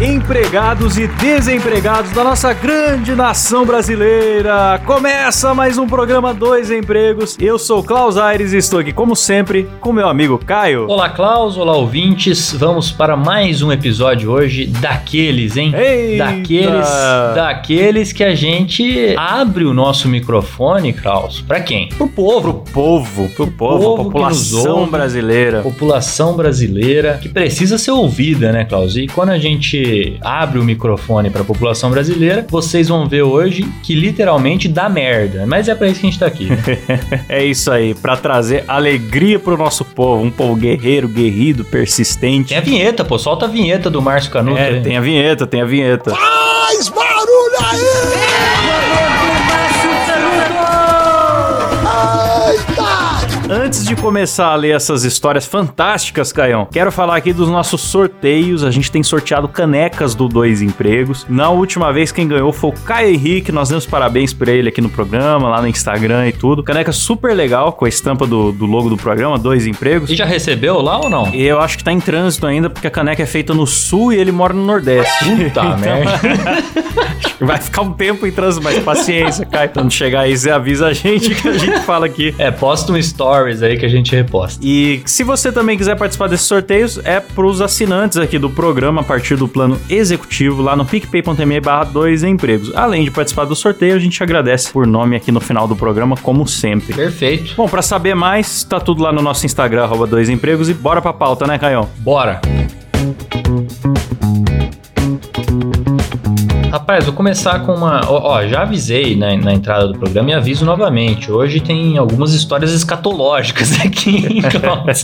empregados e desempregados da nossa grande nação brasileira! Começa mais um programa Dois Empregos. Eu sou Klaus Aires e estou aqui, como sempre, com meu amigo Caio. Olá, Klaus, olá, ouvintes. Vamos para mais um episódio hoje daqueles, hein? Eita! Daqueles, daqueles que a gente abre o nosso microfone, Klaus. Para quem? Pro povo. Pro povo, pro povo, povo população ouve. brasileira. População brasileira que precisa ser ouvida, né, Klaus? E quando a gente abre o microfone para a população brasileira, vocês vão ver hoje que literalmente dá merda. Mas é para isso que a gente tá aqui. né? É isso aí, pra trazer alegria pro nosso povo, um povo guerreiro, guerrido, persistente. Tem a vinheta, pô. Solta a vinheta do Márcio Canuto. É, aí. tem a vinheta, tem a vinheta. Faz barulho aí! Antes de começar a ler essas histórias fantásticas, Caião, quero falar aqui dos nossos sorteios. A gente tem sorteado canecas do Dois Empregos. Na última vez, quem ganhou foi o Caio Henrique. Nós demos parabéns pra ele aqui no programa, lá no Instagram e tudo. Caneca super legal, com a estampa do, do logo do programa, Dois Empregos. E já recebeu lá ou não? Eu acho que tá em trânsito ainda, porque a caneca é feita no sul e ele mora no Nordeste. Puta merda. Vai ficar um tempo em trânsito, mas paciência, Caio. Quando chegar aí, você avisa a gente que a gente fala aqui. É, posta um stories aí que a gente reposta. E se você também quiser participar desses sorteios, é pros assinantes aqui do programa a partir do plano executivo lá no picpay.me barra dois empregos. Além de participar do sorteio, a gente agradece por nome aqui no final do programa, como sempre. Perfeito. Bom, pra saber mais, tá tudo lá no nosso Instagram, arroba dois empregos, e bora pra pauta, né, Caião? Bora. Rapaz, vou começar com uma. Ó, ó, já avisei na, na entrada do programa e aviso novamente. Hoje tem algumas histórias escatológicas aqui.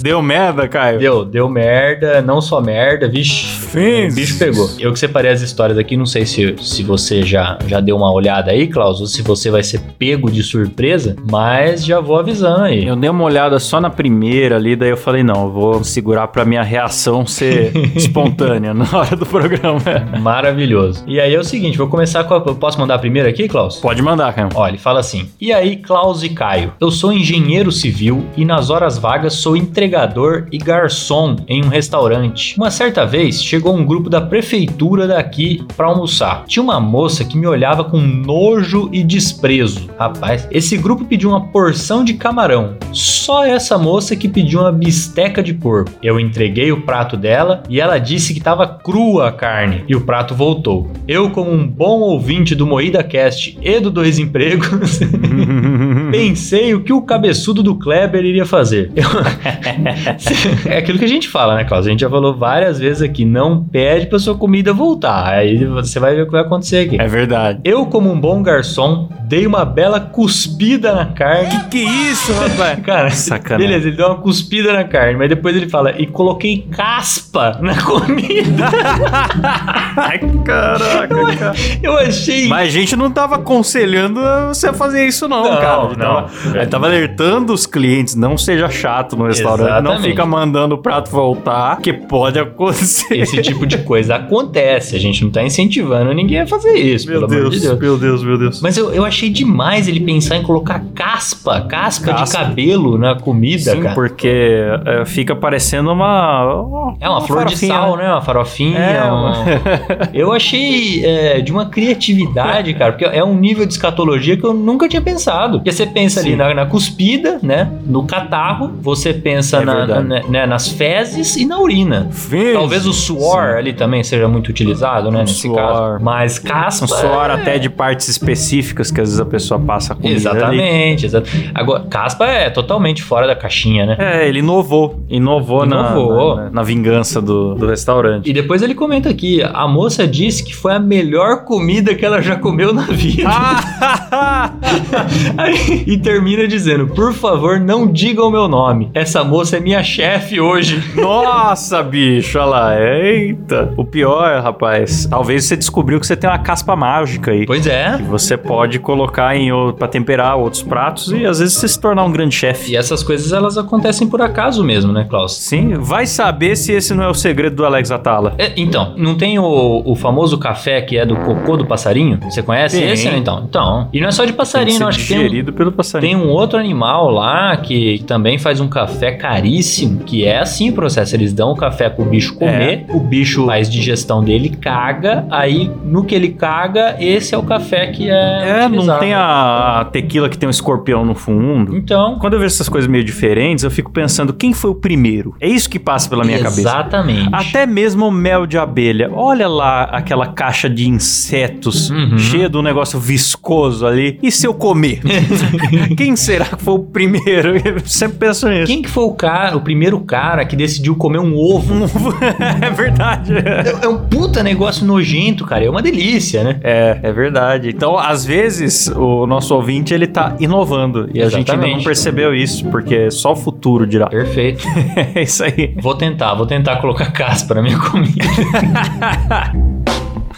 Deu merda, Caio? Deu, deu merda, não só merda, vixe. Fez. O bicho pegou. Eu que separei as histórias aqui, não sei se, se você já, já deu uma olhada aí, Klaus, ou se você vai ser pego de surpresa, mas já vou avisando aí. Eu dei uma olhada só na primeira ali, daí eu falei, não, eu vou segurar pra minha reação ser espontânea na hora do programa. Maravilhoso. E aí é o seguinte, vou começar com a... Posso mandar a primeira aqui, Klaus? Pode mandar, Caio. Olha, ele fala assim: E aí, Klaus e Caio? Eu sou engenheiro civil e nas horas vagas sou entregador e garçom em um restaurante. Uma certa vez chegou um grupo da prefeitura daqui pra almoçar. Tinha uma moça que me olhava com nojo e desprezo. Rapaz, esse grupo pediu uma porção de camarão. Só essa moça que pediu uma bisteca de porco. Eu entreguei o prato dela e ela disse que estava crua a carne e o prato voltou. Eu, como um bom ouvinte do Moída Cast e do Dois Empregos, pensei o que o cabeçudo do Kleber iria fazer. Eu- é aquilo que a gente fala, né, Klaus? A gente já falou várias vezes aqui: não pede pra sua comida voltar. Aí você vai ver o que vai acontecer aqui. É verdade. Eu, como um bom garçom, dei uma bela cuspida na carne. Que isso, rapaz? Cara, Sacanagem. beleza, ele deu uma cuspida na carne, mas depois ele fala, e coloquei caspa na comida. Ai, caraca, cara. Eu achei. Mas a gente não tava aconselhando você a fazer isso, não, Não, cara. A gente não. a gente tava alertando os clientes, não seja chato no restaurante, não Exatamente. fica mandando o prato voltar, que pode acontecer. Esse tipo de coisa acontece. A gente não tá incentivando ninguém a fazer isso, Meu Deus, de Deus. meu Deus, meu Deus. Mas eu, eu achei demais ele pensar em colocar caspa, caspa, de cabelo na comida, Sim, cara. porque é, fica parecendo uma. É uma, flor de farofinha, sal, né? Uma farofinha. É, uma- Eu achei é, de uma criatividade, cara, porque é um nível de escatologia que eu nunca tinha pensado. Porque você pensa ali Sim. na, na cuspida, né? No catarro, você pensa É na- na- né, nas fezes e na urina. Fez. Talvez o suor Sim. ali também seja muito utilizado, né? Um nesse suor. caso. Mas caspa. Um suor é- até de partes específicas que às vezes a pessoa passa com Exatamente, exatamente. Agora, caspa é totalmente fora da caixinha, né? É, ele inovou. Inovou, na- Inovou. Na, na vingança do, do restaurante. E depois ele comenta aqui: a moça disse que foi a melhor comida que ela já comeu na vida. Ah! Aí- e termina dizendo: Por favor, não diga o meu nome. Essa moça é minha chefe hoje. Nossa, bicho, olha lá. Eita. O pior, rapaz, talvez você descobriu que você tem uma caspa mágica aí. Pois é. Que você pode colocar em pra temperar outros pratos e às vezes você se tornar um grande chefe. E essas coisas elas acontecem por acaso mesmo, né, Klaus? Sim, vai saber se esse não é o segredo do Alex Atala. É, então, não tem o, o famoso café que é do cocô do passarinho? Você conhece Tem. esse, né? Então, então. E não é só de passarinho, não. Acho que tem, um- do passarinho. Tem um outro animal lá que também faz um café caríssimo, que é assim o processo. Eles dão o café pro bicho comer, o bicho faz digestão dele, caga, aí no que ele caga, esse é o café que é. É, não utilizado. tem a, tequila que tem um escorpião no fundo. Então. Quando eu vejo essas coisas meio diferentes, eu fico pensando quem foi o primeiro. É isso que passa pela minha cabeça. Exatamente. Até mesmo o mel de abelha. Olha lá aquela caixa de insetos Uhum. cheia de um negócio viscoso ali. E se eu comer? Quem será que foi o primeiro? Eu sempre penso nisso. Quem que foi o cara, o primeiro cara que decidiu comer um ovo? é verdade. É um puta negócio nojento, cara. É uma delícia, né? É, é verdade. Então, às vezes, o nosso ouvinte, ele tá inovando. E a gente ainda não Exatamente. percebeu isso, porque só o futuro dirá. Perfeito. É isso aí. Vou tentar, vou tentar colocar caspa na minha comida.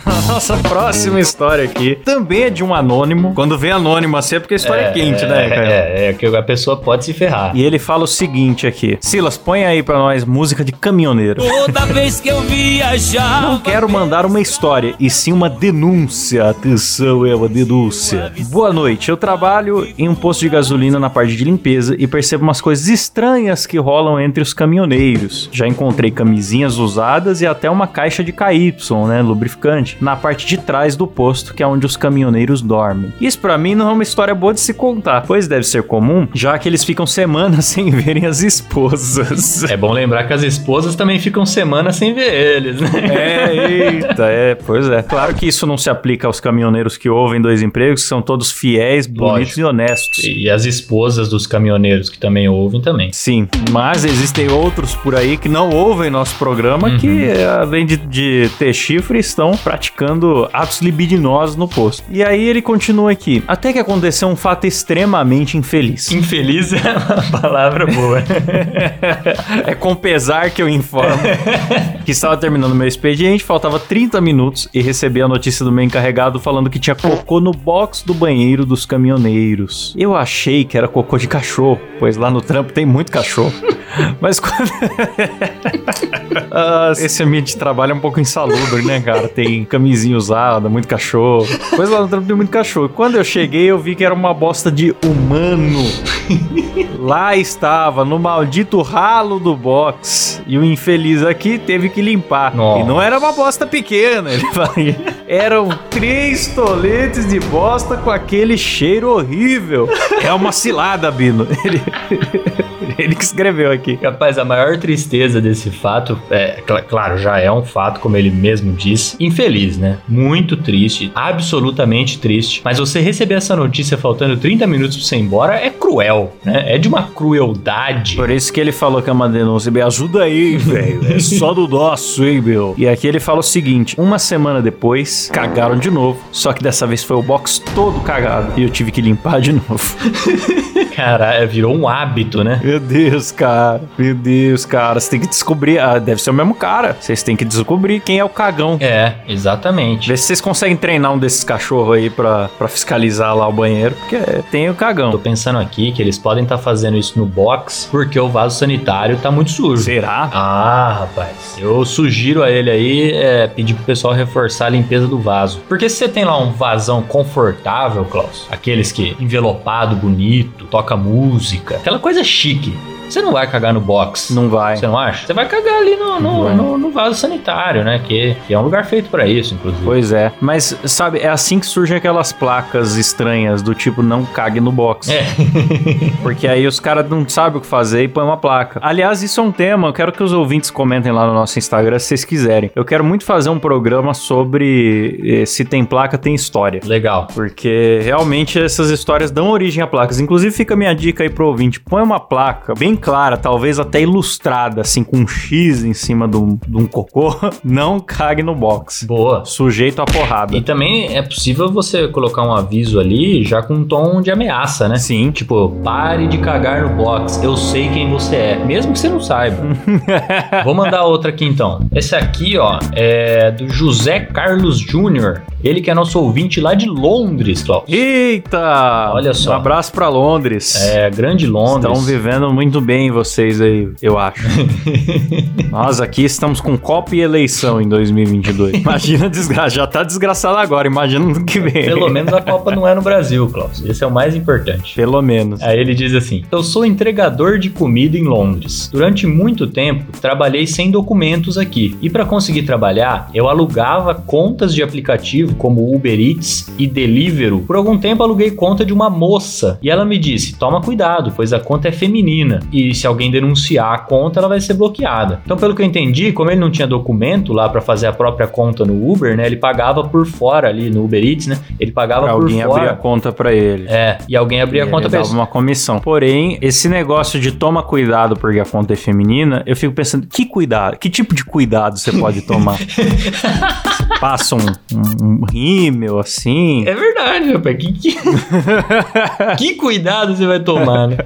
A nossa próxima história aqui também é de um anônimo. Quando vem anônimo assim é porque a história é, quente, né, Caio? É, é, que a pessoa pode se ferrar. E ele fala o seguinte aqui: Silas, põe aí pra nós música de caminhoneiro. Toda vez que eu viajar. Não quero mandar uma história, e sim uma denúncia. Atenção, é uma denúncia. Boa noite, eu trabalho em um posto de gasolina na parte de limpeza e percebo umas coisas estranhas que rolam entre os caminhoneiros. Já encontrei camisinhas usadas e até uma caixa de KY, né, lubrificante, na parte de trás do posto, que é onde os caminhoneiros dormem. Isso pra mim não é uma história boa de se contar, pois deve ser comum, já que eles ficam semanas sem verem as esposas. É bom lembrar que as esposas também ficam semanas sem ver eles, né? É, eita, é, pois é. Claro que isso não se aplica aos caminhoneiros que ouvem dois empregos, que são todos fiéis, bonitos Lógico. e honestos. E as esposas dos caminhoneiros que também ouvem também. Sim, mas existem outros por aí que não ouvem nosso programa que, além de, de ter chifre, estão praticando atos libidinosos no posto. E aí ele continua aqui. Até que aconteceu um fato extremamente infeliz. Infeliz é uma palavra boa. é com pesar que eu informo que estava terminando meu expediente, faltava 30 minutos e recebi a notícia do meu encarregado falando que tinha cocô no box do banheiro dos caminhoneiros. Eu achei que era cocô de cachorro, pois lá no trampo tem muito cachorro. Mas quando. Ah, esse ambiente de trabalho é um pouco insalubre, né, cara? Tem camisinha usada, muito cachorro. Pois lá no trampo tem muito cachorro. Quando eu cheguei, eu vi que era uma bosta de humano. Lá estava, no maldito ralo do box. E o infeliz aqui teve que limpar. Nossa. E não era uma bosta pequena, ele fala. Eram três toletes de bosta com aquele cheiro horrível. É uma cilada, Bino. Ele, ele que escreveu aqui. Rapaz, a maior tristeza desse fato, é, cl- claro, já é um fato, como ele mesmo disse, infeliz, né? Muito triste, absolutamente triste. Mas você receber essa notícia faltando 30 minutos pra você ir embora é cruel, né? É de uma crueldade. Por isso que ele falou que é uma denúncia. Me ajuda aí, velho. É só do nosso, hein, meu. E aqui ele fala o seguinte: uma semana depois, cagaram de novo. Só que dessa vez foi o box todo cagado. E eu tive que limpar de novo. Caralho, virou um hábito, né? Meu Deus, cara. Meu Deus, cara. Você tem que descobrir. Ah, deve ser o mesmo cara. Vocês têm que descobrir quem é o cagão. É, exatamente. Vê se vocês conseguem treinar um desses cachorros aí pra, pra fiscalizar lá o banheiro. Porque tem o Tô cagão. pensando aqui que eles podem estar fazendo isso no box porque o vaso sanitário tá muito sujo. Será? Ah, rapaz. Eu sugiro a ele aí é, pedir pro pessoal reforçar a limpeza do vaso. Porque se você tem lá um vasão confortável, Klaus, aqueles que envelopado, bonito, toca música, aquela coisa chique. Você não vai cagar no box. Não vai. Você não acha? Você vai cagar ali no, no, no- no vaso sanitário, né? Que, que é um lugar feito pra isso, inclusive. Pois é. Mas, sabe, é assim que surgem aquelas placas estranhas do tipo não cague no box. É. Porque aí os caras não sabem o que fazer e põem uma placa. Aliás, isso é um tema, eu quero que os ouvintes comentem lá no nosso Instagram se vocês quiserem. Eu quero muito fazer um programa sobre eh, se tem placa, tem história. Legal. Porque realmente essas histórias dão origem a placas. Inclusive, fica a minha dica aí pro ouvinte: põe uma placa bem clara, talvez até ilustrada, assim, com um X em cima de um, de um cocô. Não cague no box. Boa. Sujeito a porrada. E também é possível você colocar um aviso ali já com um tom de ameaça, né? Sim. Tipo, pare de cagar no box, eu sei quem você é, mesmo que você não saiba. Vou mandar outra aqui então. Esse aqui, ó, é do José Carlos Júnior. Ele que é nosso ouvinte lá de Londres, Klaus. Eita! Olha só. Um abraço pra Londres. É, grande Londres. Estão vivendo muito bem vocês aí, eu acho. Nós aqui estamos com Copa e eleição em 2022. Imagina desgraça, já tá desgraçado agora, imagina no que vem. Pelo menos a Copa não é no Brasil, Klaus. Esse é o mais importante. Pelo menos. Aí ele diz assim: Eu sou entregador de comida em Londres. Durante muito tempo, trabalhei sem documentos aqui. E para conseguir trabalhar, eu alugava contas de aplicativo como Uber Eats e Deliveroo. Por algum tempo, aluguei conta de uma moça. E ela me disse: Toma cuidado, pois a conta é feminina. E se alguém denunciar a conta, ela vai ser bloqueada. Então, pelo que eu entendi, como ele não tinha documento lá para fazer a própria conta no Uber, né? Ele pagava por fora ali no Uber Eats, né? Ele pagava Pra por alguém abrir a fora. conta pra ele. É, e alguém abria a E conta ele pra dava ele. uma comissão. Porém, esse negócio de toma cuidado porque a conta é feminina, eu fico pensando, que cuidado? Que tipo de cuidado você pode tomar? Passa um, um rímel assim? É verdade, rapaz. Que, que... que cuidado você vai tomar, né?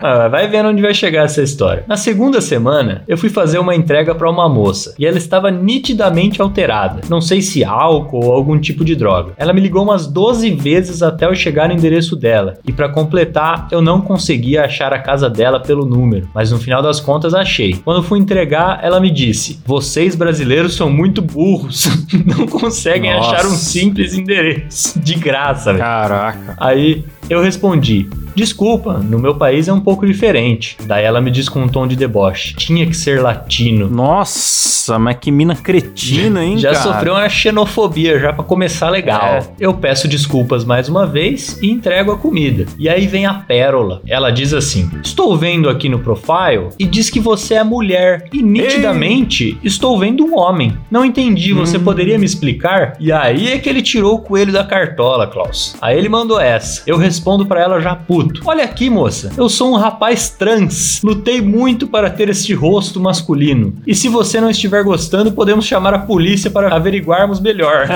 Ah, vai vendo onde vai chegar essa história. Na segunda semana, eu fui fazer uma entrega pra uma moça e ela estava nitidamente alterada. Não sei se álcool ou algum tipo de droga. Ela me ligou umas 12 vezes até eu chegar no endereço dela. E pra completar, eu não conseguia achar a casa dela pelo número, mas no final das contas achei. Quando fui entregar, ela me disse: "Vocês brasileiros são muito burros, não conseguem Nossa. achar um simples endereço de graça, velho." Caraca. Aí eu respondi: Desculpa, no meu país é um pouco diferente. Daí ela me diz com um tom de deboche: Tinha que ser latino. Nossa, mas que mina cretina, hein, Já cara? sofreu uma xenofobia, já pra começar legal. É. Eu peço desculpas mais uma vez e entrego a comida. E aí vem a pérola. Ela diz assim: Estou vendo aqui no profile e diz que você é mulher. E nitidamente estou vendo um homem. Não entendi, você Hum. poderia me explicar? E aí é que ele tirou o coelho da cartola, Klaus. Aí ele mandou essa. Eu respondo pra ela já puto. Olha aqui, moça. Eu sou um rapaz trans. Lutei muito para ter este rosto masculino. E se você não estiver gostando, podemos chamar a polícia para averiguarmos melhor.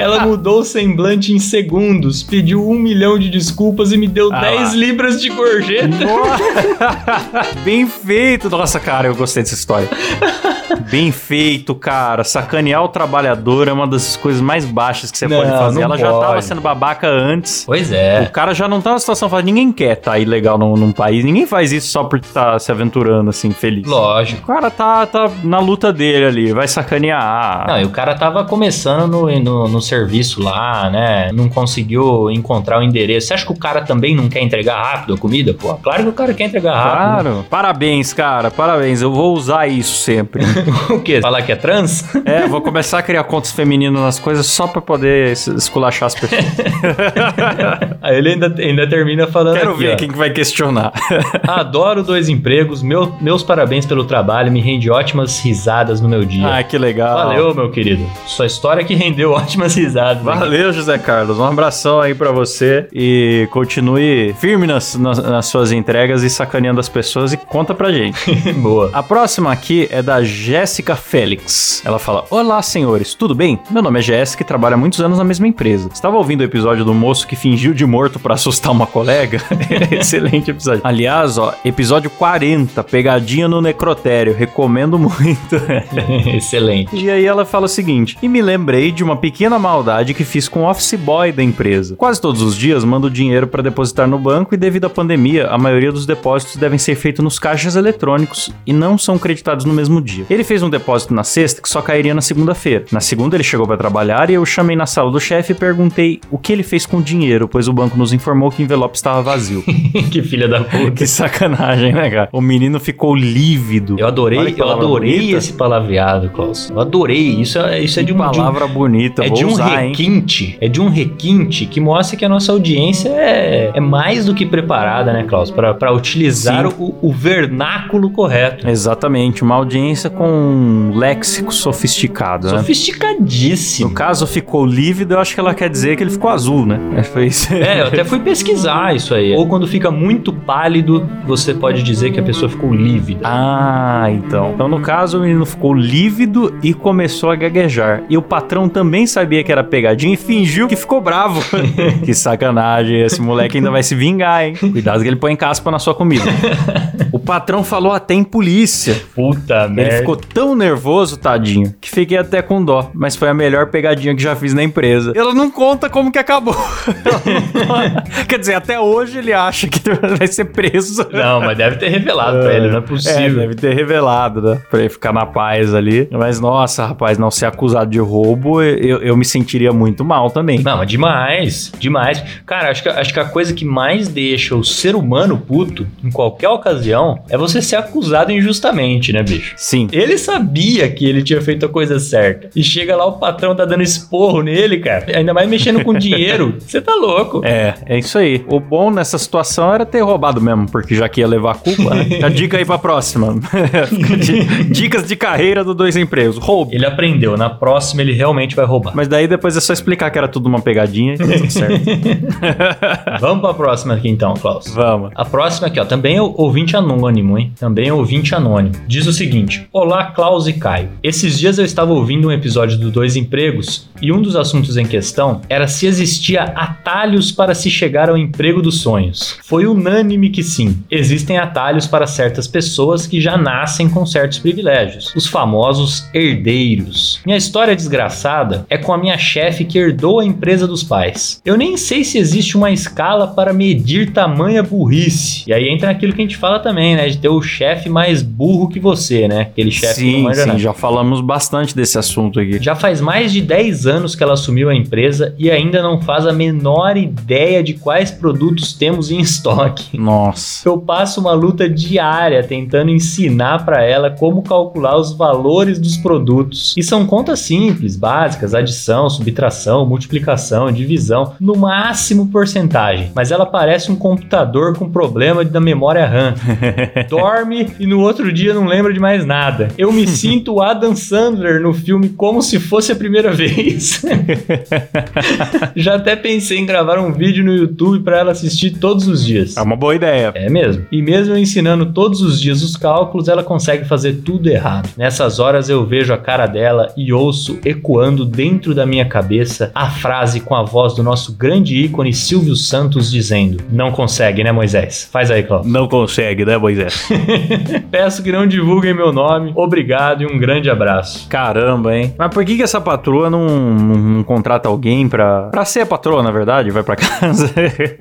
Ela mudou o semblante em segundos, pediu um milhão de desculpas e me deu Ah 10 lá. libras de gorjeta. Bem feito. Nossa, cara, eu gostei dessa história. Bem feito, cara. Sacanear o trabalhador é uma das coisas mais baixas que você Não, pode fazer. Ela já tava pode. sendo babaca antes. Pois O é. cara já não tá na situação fácil. Ninguém quer tá ilegal num, num país. Ninguém faz isso só por estar se aventurando assim, feliz. Lógico. O cara tá, tá na luta dele ali. Vai sacanear. Não, e o cara tava começando no, no, no serviço lá, né? Não conseguiu encontrar o endereço. Você acha que o cara também não quer entregar rápido a comida? Pô, claro que o cara quer entregar rápido. Claro. Parabéns, cara. Parabéns. Eu vou usar isso sempre. O quê? Falar que é trans? é, vou começar a criar contas femininas nas coisas só pra poder es- esculachar as pessoas. Aí ele ainda, ainda termina falando Quero aqui, ver ó. quem que vai questionar. Adoro dois empregos, meu- meus parabéns pelo trabalho, me rende ótimas risadas no meu dia. ah, que legal. Valeu, meu querido. Sua história que rendeu ótimas risadas. Valeu, José Carlos. Um abração aí pra você e continue firme nas, nas, nas suas entregas e sacaneando as pessoas e conta pra gente. Boa. A próxima aqui é da Jéssica Félix. Ela fala: Olá, senhores, tudo bem? Meu nome é Jéssica e trabalho há muitos anos na mesma empresa. Estava ouvindo o episódio do moço que fingiu de morto pra assustar uma colega? Excelente episódio. Aliás, ó, episódio 40, pegadinha no necrotério. Recomendo muito. Excelente. E aí ela fala o seguinte: E me lembrei de uma pequena maldade que fiz com o office boy da empresa. Quase todos os dias mando dinheiro para depositar no banco e devido à pandemia, a maioria dos depósitos devem ser feitos nos caixas eletrônicos e não são creditados no mesmo dia. Ele fez um depósito na sexta que só cairia na segunda-feira. Na segunda ele chegou para trabalhar e eu chamei na sala do chefe e perguntei o que ele fez com o dinheiro, pois o banco nos informou que o envelope estava vazio. que filha da puta. que sacanagem, né, cara? O menino ficou lívido. Eu adorei, eu palavra adorei bonita. esse palavreado, Klaus. Eu adorei. Isso é, isso é de um de um- palavra bonita, é de um usar, hein? requinte, é de um requinte que mostra que a nossa audiência é, é mais do que preparada, né, Klaus, Pra pra utilizar o, o vernáculo correto. Exatamente, uma audiência com um léxico sofisticado, né? Sofisticadíssimo. No caso, ficou lívido, eu acho que ela quer dizer que ele ficou azul, né? Foi isso. É, eu até fui pesquisar isso aí. Ou quando fica muito pálido, você pode dizer que a pessoa ficou lívida. Ah, então. Então, no caso, o menino ficou lívido e começou a gaguejar. E o patrão também sabia que era pegadinha e fingiu que ficou bravo. que sacanagem, esse moleque ainda vai se vingar, hein? Cuidado que ele põe caspa na sua comida. O patrão falou até em polícia. Puta Ele merda. ficou tão nervoso, tadinho, que fiquei até com dó. Mas foi a melhor pegadinha que já fiz na empresa. Ela não conta como que acabou. Quer dizer, até hoje ele acha que vai ser preso. Não, mas deve ter revelado pra ele, não é É, possível. deve ter revelado, né? Pra ele ficar na paz ali. Mas, nossa, rapaz, não ser acusado de roubo, eu, eu me sentiria muito mal também. Não, mas demais, demais. Cara, acho que, acho que a coisa que mais deixa o ser humano puto, em qualquer ocasião, é você ser acusado injustamente, né, bicho? Sim. Ele sabia que ele tinha feito a coisa certa. E chega lá, o patrão tá dando esporro nele, cara. Ainda mais mexendo com dinheiro. Você tá louco. É, é isso aí. O bom nessa situação era ter roubado mesmo, porque já que ia levar a culpa, né? A dica aí pra próxima. Di- Dicas de carreira do Dois Empregos. Roube. Ele aprendeu, na próxima ele realmente vai roubar. Mas daí depois é só explicar que era tudo uma pegadinha e tá tudo certo. Vamos pra próxima aqui então, Klaus. Vamos. A próxima aqui, ó, também é ouvinte anônimo, hein? Também é ouvinte anônimo. Diz o seguinte: Olá, Klaus e Caio. Esses dias eu estava ouvindo um episódio do Dois Empregos e um dos assuntos em questão era se existia atalhos para se chegar ao emprego dos sonhos. Foi unânime que sim. Existem atalhos para certas pessoas que já nascem com certos privilégios, os famosos herdeiros. Minha história desgraçada é com a minha chefe que herdou a empresa dos pais. Eu nem sei se existe uma escala para medir tamanha burrice. E aí entra naquilo que a gente fala também, né? De ter o chefe mais burro que você, né? Aquele chefe que não Sim, manja sim, nada. já falamos bastante desse assunto aqui. Já faz mais de 10 anos que ela assumiu a empresa e ainda não faz a menor ideia de quais produtos temos em estoque. Nossa. Eu passo uma luta diária tentando ensinar para ela como calcular os valores dos produtos. E são contas simples, básicas, adição, subtração, multiplicação, divisão, no máximo porcentagem. Mas ela parece um computador com problema da memória RAM. Dorme e no outro dia não lembra de mais nada. Eu me sinto o Adam Sandler no filme como se fosse a primeira vez. Já até pensei em gravar um vídeo no YouTube para ela assistir todos os dias. É uma boa ideia. É mesmo. E mesmo eu ensinando todos os dias os cálculos, ela consegue fazer tudo errado. Nessas horas eu vejo a cara dela e ouço ecoando dentro da minha cabeça a frase com a voz do nosso grande ícone Silvio Santos dizendo: Não consegue, né, Moisés? Faz aí, Cláudio. Não consegue, né, Moisés? Peço que não divulguem meu nome. Obrigado e um grande abraço. Caramba, hein? Mas por que, que essa patroa não, não, não contrata alguém pra, pra ser a patroa, na verdade? Vai pra casa.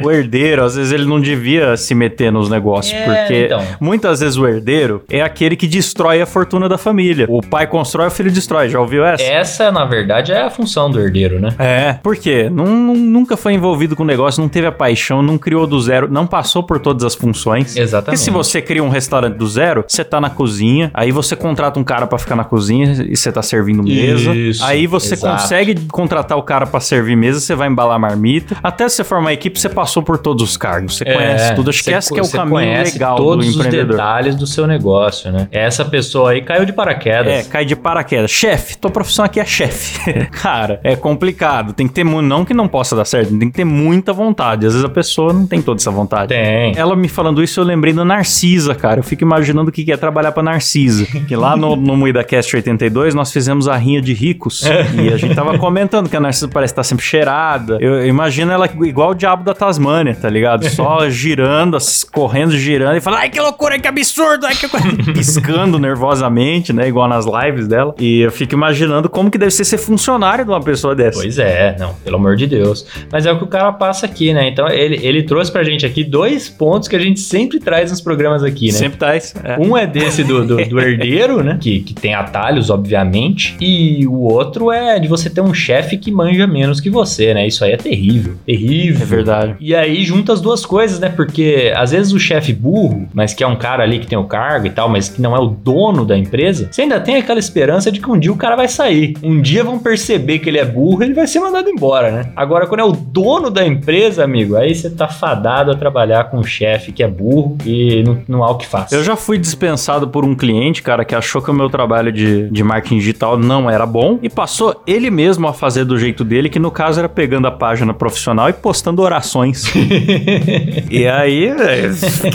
o herdeiro, às vezes ele não devia se meter nos negócios, É, porque então. muitas vezes o herdeiro é aquele que destrói a fortuna da família. O pai constrói, o filho destrói. Já ouviu essa? Essa, na verdade, é a função do herdeiro, né? É, por quê? Nun- nunca foi envolvido com o negócio, não teve a paixão, não criou do zero, não passou por todas as funções. Porque Exatamente. se você cria um restaurante do zero, você tá na cozinha, aí você contrata um cara pra ficar na cozinha e você tá servindo mesa. Isso, aí você exato. consegue contratar o cara pra servir mesa, você vai embalar marmita. Até você formar a equipe, você passou por todos os cargos. Você conhece tudo. Acho que É, esse que é o caminho legal todos do os empreendedor. detalhes do seu negócio, né? Essa pessoa aí caiu de paraquedas. É, cai de paraquedas. Chefe, tua profissão aqui é chefe. Cara, é complicado. Tem que ter muito. Não que não possa dar certo, tem que ter muita vontade. Às vezes a pessoa não tem toda essa vontade. Tem. Ela me falando isso, eu lembrei da Narcisa, cara. Eu fico imaginando o que é trabalhar pra Narcisa. Que lá no, no MuidaCast 82, nós fizemos a rinha de ricos. e a gente tava comentando que a Narcisa parece estar sempre cheirada. Eu, eu imagino ela igual o diabo da Tasmânia, tá ligado? Só girando, correndo, girando. E fala, ai, que loucura, que absurdo, ai, que... co-" Piscando nervosamente, né? Igual nas lives dela. E eu fico imaginando como que deve ser ser funcionário de uma pessoa dessa. Pois é, não, pelo amor de Deus. Mas é o que o cara passa aqui, né? Então ele, ele trouxe pra gente aqui dois pontos que a gente sempre traz nos programas aqui, né? Sempre tá isso. É. Um é desse do, do, do herdeiro, né? Que, que tem atalhos, obviamente. E o outro é de você ter um chefe que manja menos que você, né? Isso aí é terrível. Terrível. É verdade. E aí junta as duas coisas, né? Porque às vezes o chefe burro, mas que é um cara ali que tem o cargo e tal, mas que não é o dono da empresa, você ainda tem aquela esperança de que um dia o cara vai sair. Um dia vão perceber que ele é burro e ele vai ser mandado embora, né? Agora, quando é o dono da empresa, amigo, aí você tá fadado a trabalhar com um chefe que é burro e não, não há o que faça. Eu já fui dispensado por um cliente, cara, que achou que o meu trabalho de, de marketing digital não era bom e passou ele mesmo a fazer do jeito dele, que no caso era pegando a página profissional e postando orações. e aí, o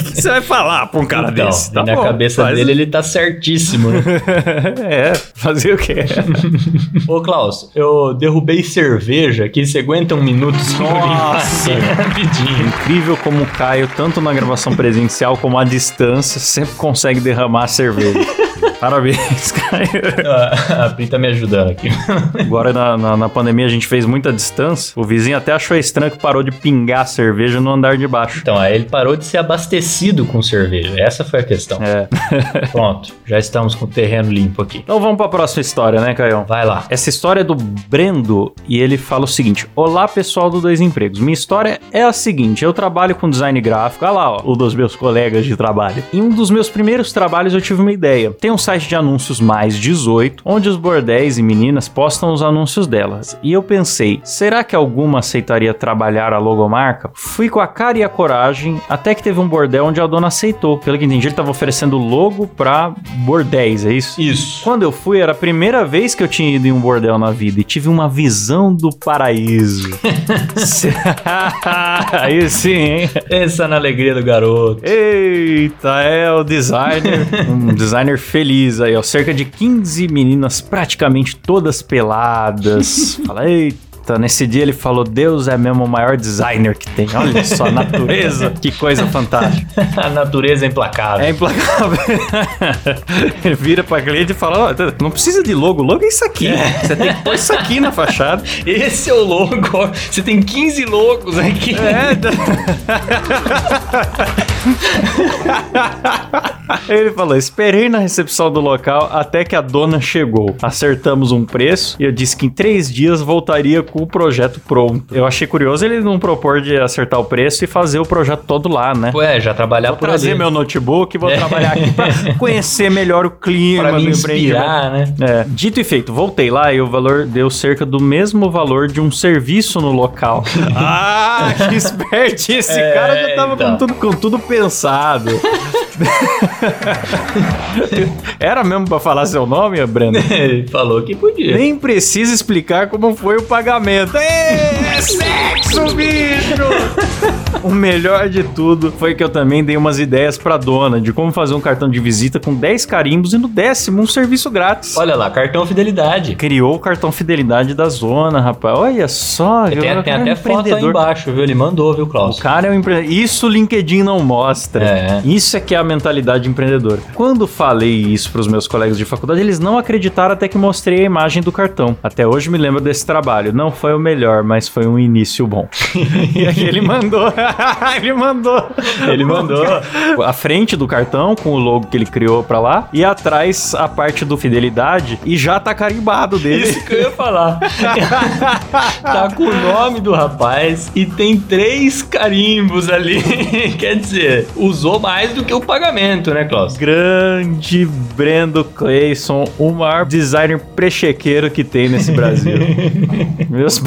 que você vai falar pra um cara Então, desse? Tá na bom, cabeça faz- dele, ele tá certíssimo, né? é, fazer o quê? Ô, Klaus, eu derrubei cerveja aqui. Você aguenta um minuto só? Nossa. Rapidinho. Incrível como o Caio, tanto na gravação presencial como a distância, sempre consegue derramar a cerveja. Parabéns, Caio. a Pri tá me ajudando aqui. Agora na, na, na pandemia a gente fez muita distância. O vizinho até achou estranho que parou de pingar a cerveja no andar de baixo. Então, aí ele parou de ser abastecido com cerveja. Essa foi a questão. É. Pronto, já estamos com o terreno limpo aqui. Então vamos pra próxima história, né, Caio? Vai lá. Essa história é do Brendo e ele fala o seguinte: Olá, pessoal do Dois Empregos. Minha história é a seguinte: eu trabalho com design gráfico. Olha lá, ó, um dos meus colegas de trabalho. Em um dos meus primeiros trabalhos eu tive uma ideia. Tem um site de anúncios mais 18, onde os bordéis e meninas postam os anúncios delas. E eu pensei: será que alguma aceitaria trabalhar a logomarca? Fui com a cara e a coragem, até que teve um bordel onde a dona aceitou. Pelo que entendi, ele tava oferecendo logo pra bordéis, é isso? Isso. Quando eu fui, era a primeira vez que eu tinha ido em um bordel na vida e tive uma visão do paraíso. Aí sim, hein? Essa na alegria do garoto. Eita, é o designer. um designer feliz aí, ó. Cerca de 15 meninas, praticamente todas peladas. Fala, eita. Nesse dia ele falou: Deus é mesmo o maior designer que tem. Olha só, a natureza, que coisa fantástica. a natureza é implacável. É implacável. ele vira pra cliente e fala: "Ó, não precisa de logo, logo é isso aqui. Você tem que pôr isso aqui na fachada. Esse é o logo. Você tem 15 logos aqui. É. Ele falou: esperei na recepção do local até que a dona chegou. Acertamos um preço e eu disse que em três dias voltaria com o projeto pronto. Eu achei curioso ele não propor de acertar o preço e fazer o projeto todo lá, né? Ué, já trabalhar Vou por trazer ali. meu notebook, vou trabalhar aqui pra conhecer melhor o clima pra me do empreendimento. inspirar, né? É. Dito e feito, voltei lá e o valor deu cerca do mesmo valor de um serviço no local. ah, que esperto! Esse É, cara já tava então. com, tudo, com tudo pensado. Era mesmo pra falar seu nome, Breno? Ele falou que podia. Nem precisa explicar como foi o pagamento. Ê, sexo, bicho! o melhor de tudo foi que eu também dei umas ideias pra dona de como fazer um cartão de visita com 10 carimbos e no décimo um serviço grátis. Olha lá, cartão fidelidade. Criou o cartão fidelidade da zona, rapaz. Olha só. Tem, o tem cara é um até foto aí embaixo, viu? Ele mandou, viu, O Klaus? cara é um empreendedor. Isso o LinkedIn não mostra. É. Isso é que é a mentalidade empreendedora. Quando falei isso pros meus colegas de faculdade, eles não acreditaram até que mostrei a imagem do cartão. Até hoje me lembro desse trabalho. Não foi o melhor, mas foi um início bom. E aí ele mandou. ele mandou. Ele mandou. A frente do cartão com o logo que ele criou pra lá e atrás a parte do fidelidade e já tá carimbado dele. Isso que eu ia falar. tá com o nome do rapaz e tem três carimbos ali. Quer dizer, usou mais do que o pagamento, né, Klaus? Grande Brendo Clayson, o maior designer prechequeiro que tem nesse Brasil. meus,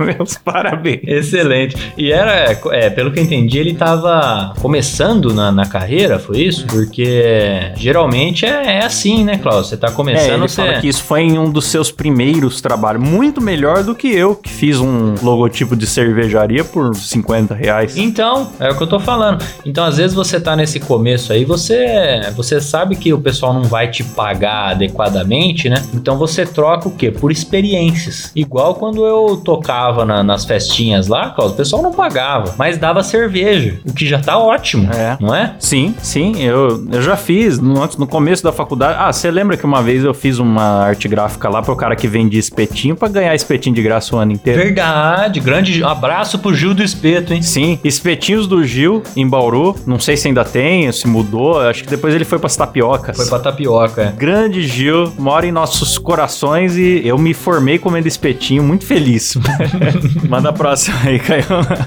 meus parabéns. Excelente. E era, é, pelo que eu entendi, ele tava começando na, na carreira, foi isso? Porque geralmente é, é assim, né, Klaus? Você tá É, começando, ele você... fala que isso foi em um dos seus primeiros trabalhos. Muito melhor do que eu, que fiz um logotipo de cervejaria por 50 reais. Então, é o que eu tô falando. Então, às vezes você tá nesse começo aí, você, você sabe que o pessoal não vai te pagar adequadamente, né? Então você troca o quê? Por experiências. Igual quando eu tocava na- nas festinhas lá, Klaus, o pessoal não pagava, mas dava cerveja, o que já tá ótimo, É. não é? Sim, sim, eu, eu já fiz no, antes- no começo da faculdade. Ah, você lembra que uma vez eu fiz uma arte gráfica lá pro cara que vende espetinho pra ganhar espetinho de graça o ano inteiro? Verdade, grande abraço pro Gil do Espeto, hein? Sim, espetinhos do Gil em Bauru. Não sei se ainda tem, se mudou. Acho que depois ele foi pras tapiocas. Foi pra tapioca. é. Grande Gil, mora em nossos corações e eu me formei comendo espetinho, muito feliz. Manda a próxima aí, Caio.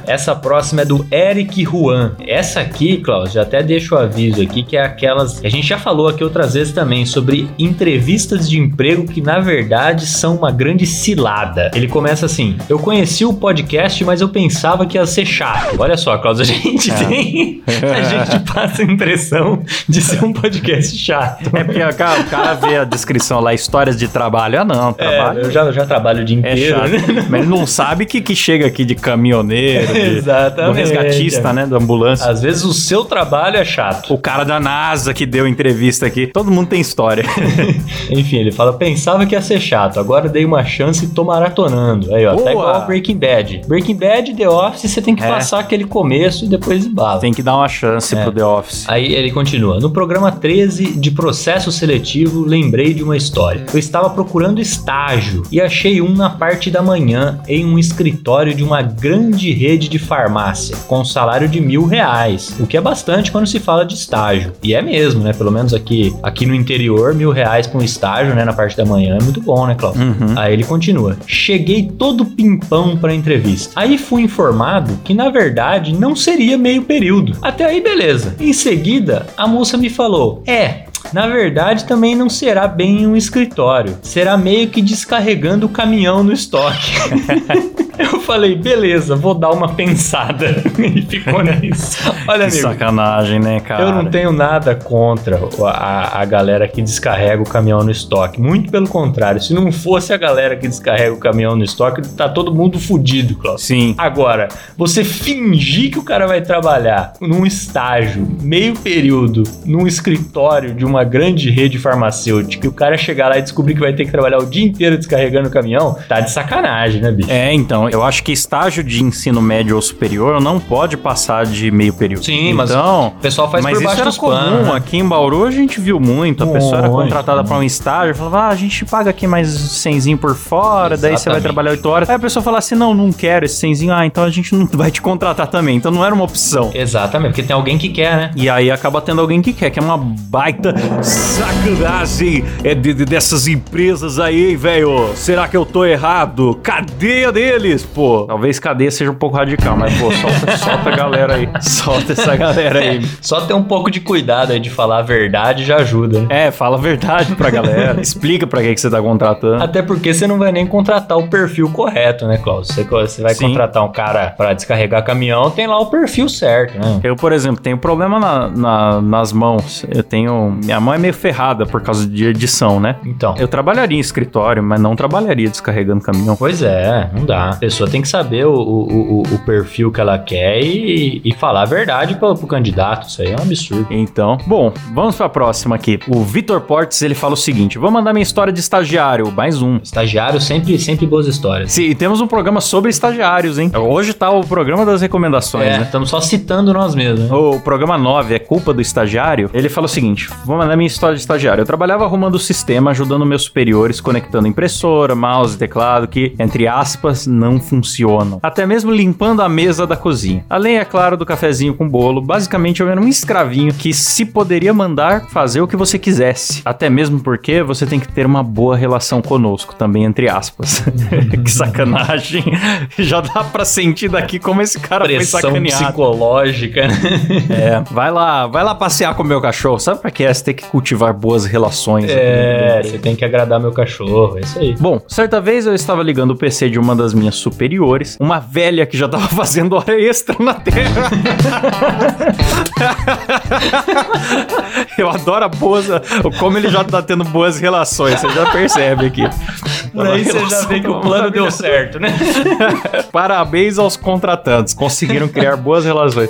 Essa próxima é do Eric Juan. Essa aqui, Klaus, já até deixo o aviso aqui, que é aquelas. que A gente já falou aqui outras vezes também sobre entrevistas de emprego que na verdade são uma grande cilada. Ele começa assim: Eu conheci o podcast, mas eu pensava que ia ser chato. Olha só, Klaus, a gente tem. A gente passa a impressão de ser um podcast chato. É porque o cara, o cara vê a descrição lá, histórias de trabalho. Ah, não, É, trabalho. eu já, já trabalho o dia É inteiro. chato. né? Mas ele não sabe que, que chega aqui de caminhoneiro, de, do resgatista, né? Da ambulância. Às vezes o seu trabalho é chato. O cara da NASA que deu entrevista aqui. Todo mundo tem história. Enfim, ele fala: pensava que ia ser chato, agora dei uma chance e tô maratonando. Aí, ó, Boa. tá igual Breaking Bad. Breaking Bad The Office, você tem que É. passar aquele começo e depois embala. tem que dar uma chance É. pro The Office. Aí ele continua. No programa 13 de processo seletivo, lembrei de uma história. Eu estava procurando estágio e achei um na parte da manhã em um escritório de uma grande rede de farmácia, com um salário de mil reais, o que é bastante quando se fala de estágio. E é mesmo, né? Pelo menos aqui, aqui no interior, mil reais para um estágio, né? Na parte da manhã é muito bom, né, Cláudio? Uhum. Aí ele continua. Cheguei todo pimpão pra entrevista. Aí fui informado que na verdade não seria meio período. Até aí beleza. Em seguida, a moça me falou: "É, na verdade, também não será bem em um escritório. Será meio que descarregando o caminhão no estoque. Eu falei, beleza, vou dar uma pensada. E ficou nisso. Olha, Que amigo. sacanagem, né, cara? Eu não tenho nada contra a, a- a galera que descarrega o caminhão no estoque. Muito pelo contrário. Se não fosse a galera que descarrega o caminhão no estoque, tá todo mundo fudido, Klaus. Sim. Agora, você fingir que o cara vai trabalhar num estágio, meio período, num escritório de uma grande rede farmacêutica, e o cara chegar lá e descobrir que vai ter que trabalhar o dia inteiro descarregando o caminhão, tá de sacanagem, né, bicho? É, então, eu acho que estágio de ensino médio ou superior não pode passar de meio período. Sim, mas então, O pessoal faz mas por isso baixo era dos comum. né? Aqui em Bauru a gente viu muito. A pessoa era contratada para um estágio, falava, ah, a gente paga aqui mais 100 por fora, daí você vai Exatamente. trabalhar 8 horas. Aí a pessoa fala assim, não, não quero esse 100 ah, então a gente não vai te contratar também. Então não era uma opção. Exatamente, porque tem alguém que quer, né? E aí acaba tendo alguém que quer, que é uma baita sacanagem é de, de- dessas empresas aí, velho. Será que eu tô errado? Cadeia deles, pô. Talvez cadeia seja um pouco radical, mas pô, solta, solta a galera aí. Solta essa galera aí. Só ter um pouco de cuidado aí de falar a verdade já ajuda, né? É, fala a verdade pra galera. Explica pra que, que você tá contratando. Até porque você não vai nem contratar o perfil correto, né, Klaus? Você, você vai Sim. contratar um cara pra descarregar caminhão, tem lá o perfil certo, né? Eu, por exemplo, tenho problema na- na- nas mãos. Eu tenho. Minha mão é meio ferrada por causa de edição, né? Então. Eu trabalharia em escritório, mas não trabalharia descarregando caminhão. Pois é, não dá. A pessoa tem que saber o, o, o, o perfil que ela quer e, e falar a verdade pro, pro candidato. Isso aí é um absurdo. Então, bom, vamos pra próxima aqui. O Vitor Portes, ele fala o seguinte: vou mandar minha história de estagiário, mais um. Estagiário sempre, sempre boas histórias. Sim, e temos um programa sobre estagiários, hein? Hoje tá o programa das recomendações, É, né? estamos só citando nós mesmos. né? O programa 9 é culpa do estagiário. Ele fala o seguinte: vou mandar minha história de estagiário. Eu trabalhava arrumando o sistema, ajudando meus superiores, conectando impressora, mouse, teclado, que, entre aspas, não funcionam. Até mesmo limpando a mesa da cozinha. Além, é claro, do cafezinho com bolo. Basicamente, eu era um escravinho que se poderia mandar fazer o que você quisesse. Até mesmo porque você tem que ter uma boa relação conosco, também, entre aspas. que sacanagem. Já dá pra sentir daqui como esse cara foi Pressão sacaneado. psicológica, né? É, vai lá, vai lá passear com o meu cachorro. Sabe pra que é? Você tem que cultivar boas relações. aqui É, você tem que agradar meu cachorro, é isso aí. Bom, certa vez eu estava ligando o PC de uma das minhas superiores, uma velha que já tava fazendo hora extra na Terra. eu adoro a boas, como ele já tá tendo boas relações, você já percebe aqui. Por aí você já vê que o plano deu certo, né? Parabéns aos contratantes, conseguiram criar boas relações.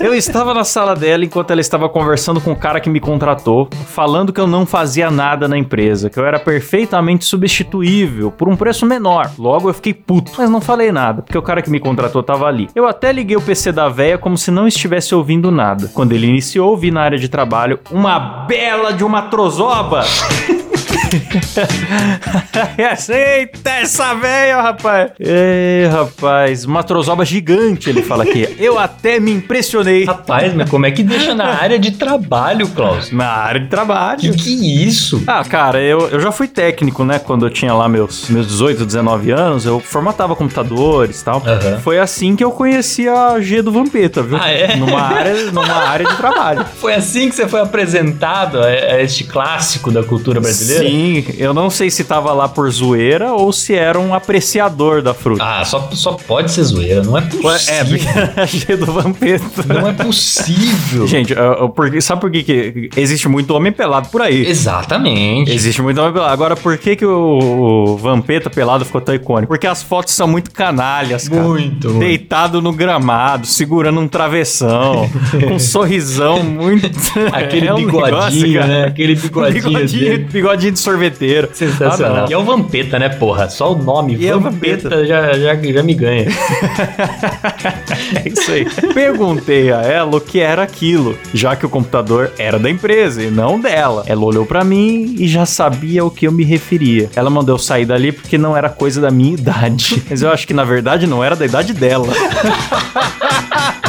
Eu estava na sala dela enquanto ela estava conversando com o cara que me contratou, falando que eu não fazia nada na empresa, que eu era perfeitamente substituível por um preço menor. Logo eu fiquei puto, mas não falei nada, porque o cara que me contratou estava ali. Eu até liguei o PC da véia como se não estivesse ouvindo nada. Quando ele iniciou, vi na área de trabalho uma bela de uma trozoba. Eita, essa velha, rapaz. Ei, rapaz, uma trozoba gigante, ele fala aqui. Eu até me impressionei. Rapaz, mas como é que deixa na área de trabalho, Klaus? Na área de trabalho. Que que isso? Ah, cara, eu, eu já fui técnico, né? Quando eu tinha lá meus, meus 18, 19 anos, eu formatava computadores e tal. Aham. Foi assim que eu conheci a G do Vampeta, viu? Ah, é? Numa área, numa área de trabalho. Foi assim que você foi apresentado a, a este clássico da cultura brasileira? Sim, eu não sei se tava lá por zoeira ou se era um apreciador da fruta. Ah, só, só pode ser zoeira, não é possível. É, achei do Vampeta. Não é possível. Gente, eu- eu- sabe por que, que existe muito homem pelado por aí? Exatamente. Existe muito homem pelado. Agora, por que, que o, o Vampeta pelado ficou tão icônico? Porque as fotos são muito canalhas, cara. Muito. Deitado no gramado, segurando um travessão, com um sorrisão muito. Aquele É um bigodinho, negócio, né? Aquele bigodinho, bigodinho, bigodinho de sorveteiro. Sensacional. Ah, e é o Vampeta, né, porra? Só o nome, E é o Vampeta, já, já, já me ganha. É isso aí. Perguntei a ela o que era aquilo, já que o computador era da empresa e não dela. Ela olhou pra mim e já sabia o que eu me referia. Ela mandou eu sair dali porque não era coisa da minha idade. Mas eu acho que na verdade não era da idade dela.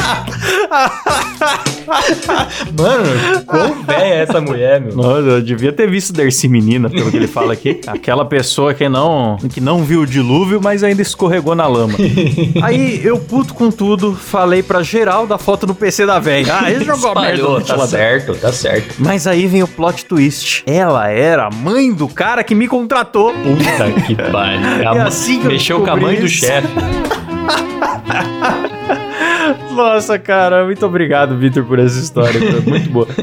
Mano, quão velha é essa mulher, meu? Nossa, eu devia ter visto Dercy Menina, pelo que ele fala aqui. Aquela pessoa que não, que não viu o dilúvio, mas ainda escorregou na lama. Aí eu, puto com tudo, falei pra geral da foto no PC da velha. Ah, ele jogou a merda Espalhou, no tá certo, tá certo. Mas aí vem o plot twist. Ela era a mãe do cara que me contratou. Puta que pariu. É assim que eu Mexeu com a mãe do isso. chefe. Nossa, cara, muito obrigado, Vitor, por essa história. Foi muito boa.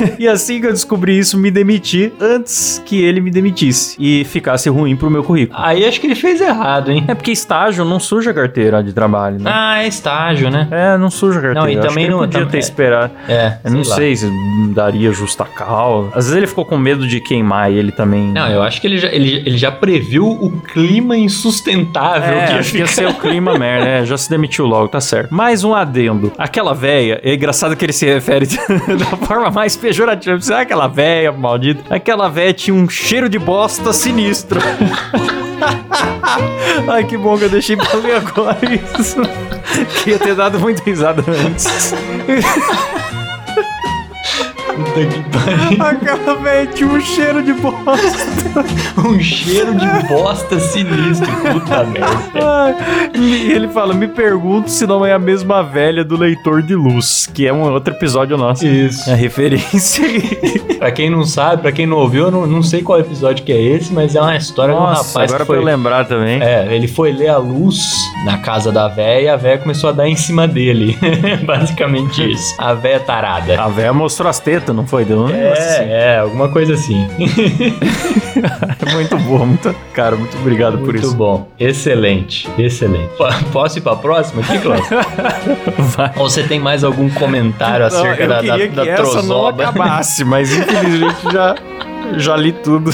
E, assim que eu descobri isso, me demiti antes que ele me demitisse e ficasse ruim pro meu currículo. Aí acho que ele fez errado, hein? É porque estágio não suja a carteira de trabalho, né? Ah, é estágio, né? É, não suja a carteira. Não, e Eu acho também que ele não- podia tam- ter é- esperado. É, Eu não lá. sei se daria justa causa. Às vezes ele ficou com medo de queimar e ele também. Não, eu acho que ele já, ele, ele já previu o clima insustentável É, que ia acho que ia ficar. ser o clima merda, é, já se demitiu logo, tá certo. Mais um adendo. Aquela véia, é engraçado que ele se refere da forma mais pejorativa. Sabe aquela véia maldita? Aquela véia tinha um cheiro de bosta sinistro. Ai, que bom que eu deixei pra ver agora isso. Queria ter dado muita risada antes. Puta que pariu. Aquela véia tinha um cheiro de bosta. Um cheiro de bosta sinistro. Puta merda. Ele fala: Me pergunto se não é a mesma velha do leitor de luz, que é um outro episódio nosso. Isso. É referência. Pra quem não sabe, pra quem não ouviu, eu não, não sei qual episódio que é esse, mas é uma história de um Nossa, rapaz agora que foi... pra eu lembrar também. É, ele foi ler a luz na casa da véia e a véia começou a dar em cima dele. Basicamente isso. A véia tarada. A véia mostrou as tetas, não foi? Deu um negócio assim. É, é, alguma coisa assim. É muito boa, muito. Cara, muito obrigado por Muito isso. bom. Excelente, excelente. Po- Posso ir pra próxima aqui, Cláudio? Vai. Ou você tem mais algum comentário Não, acerca da, da, queria da que essa não trozoba? acabasse, mas infelizmente já, já li tudo.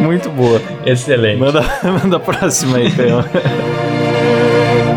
muito boa. Excelente. Manda, manda a próxima aí, Canhão.